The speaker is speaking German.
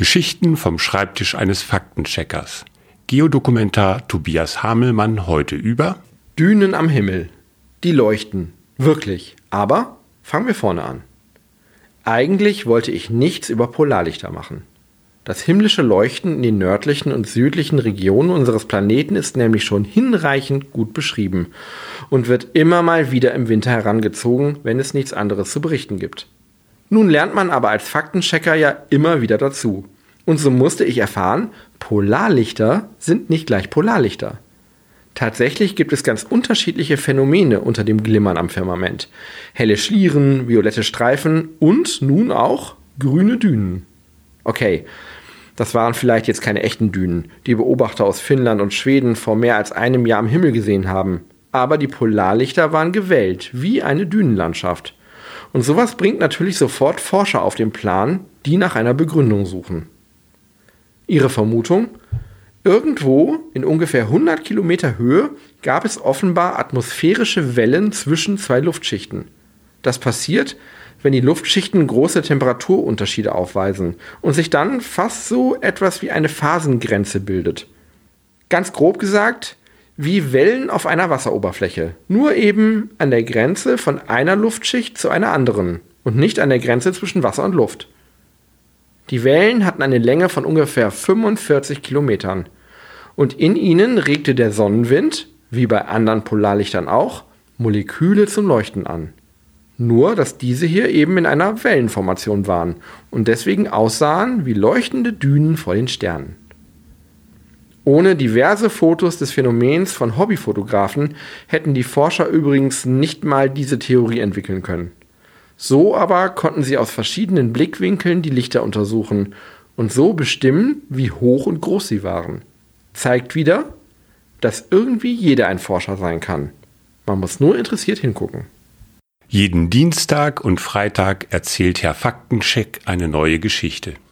Geschichten vom Schreibtisch eines Faktencheckers. Geodokumentar Tobias Hamelmann heute über Dünen am Himmel. Die leuchten. Wirklich. Aber fangen wir vorne an. Eigentlich wollte ich nichts über Polarlichter machen. Das himmlische Leuchten in den nördlichen und südlichen Regionen unseres Planeten ist nämlich schon hinreichend gut beschrieben und wird immer mal wieder im Winter herangezogen, wenn es nichts anderes zu berichten gibt. Nun lernt man aber als Faktenchecker ja immer wieder dazu. Und so musste ich erfahren, Polarlichter sind nicht gleich Polarlichter. Tatsächlich gibt es ganz unterschiedliche Phänomene unter dem Glimmern am Firmament. Helle Schlieren, violette Streifen und nun auch grüne Dünen. Okay, das waren vielleicht jetzt keine echten Dünen, die Beobachter aus Finnland und Schweden vor mehr als einem Jahr am Himmel gesehen haben. Aber die Polarlichter waren gewellt, wie eine Dünenlandschaft. Und sowas bringt natürlich sofort Forscher auf den Plan, die nach einer Begründung suchen. Ihre Vermutung? Irgendwo in ungefähr 100 Kilometer Höhe gab es offenbar atmosphärische Wellen zwischen zwei Luftschichten. Das passiert, wenn die Luftschichten große Temperaturunterschiede aufweisen und sich dann fast so etwas wie eine Phasengrenze bildet. Ganz grob gesagt, wie Wellen auf einer Wasseroberfläche, nur eben an der Grenze von einer Luftschicht zu einer anderen und nicht an der Grenze zwischen Wasser und Luft. Die Wellen hatten eine Länge von ungefähr 45 Kilometern und in ihnen regte der Sonnenwind, wie bei anderen Polarlichtern auch, Moleküle zum Leuchten an. Nur, dass diese hier eben in einer Wellenformation waren und deswegen aussahen wie leuchtende Dünen vor den Sternen. Ohne diverse Fotos des Phänomens von Hobbyfotografen hätten die Forscher übrigens nicht mal diese Theorie entwickeln können. So aber konnten sie aus verschiedenen Blickwinkeln die Lichter untersuchen und so bestimmen, wie hoch und groß sie waren. Zeigt wieder, dass irgendwie jeder ein Forscher sein kann. Man muss nur interessiert hingucken. Jeden Dienstag und Freitag erzählt Herr Faktencheck eine neue Geschichte.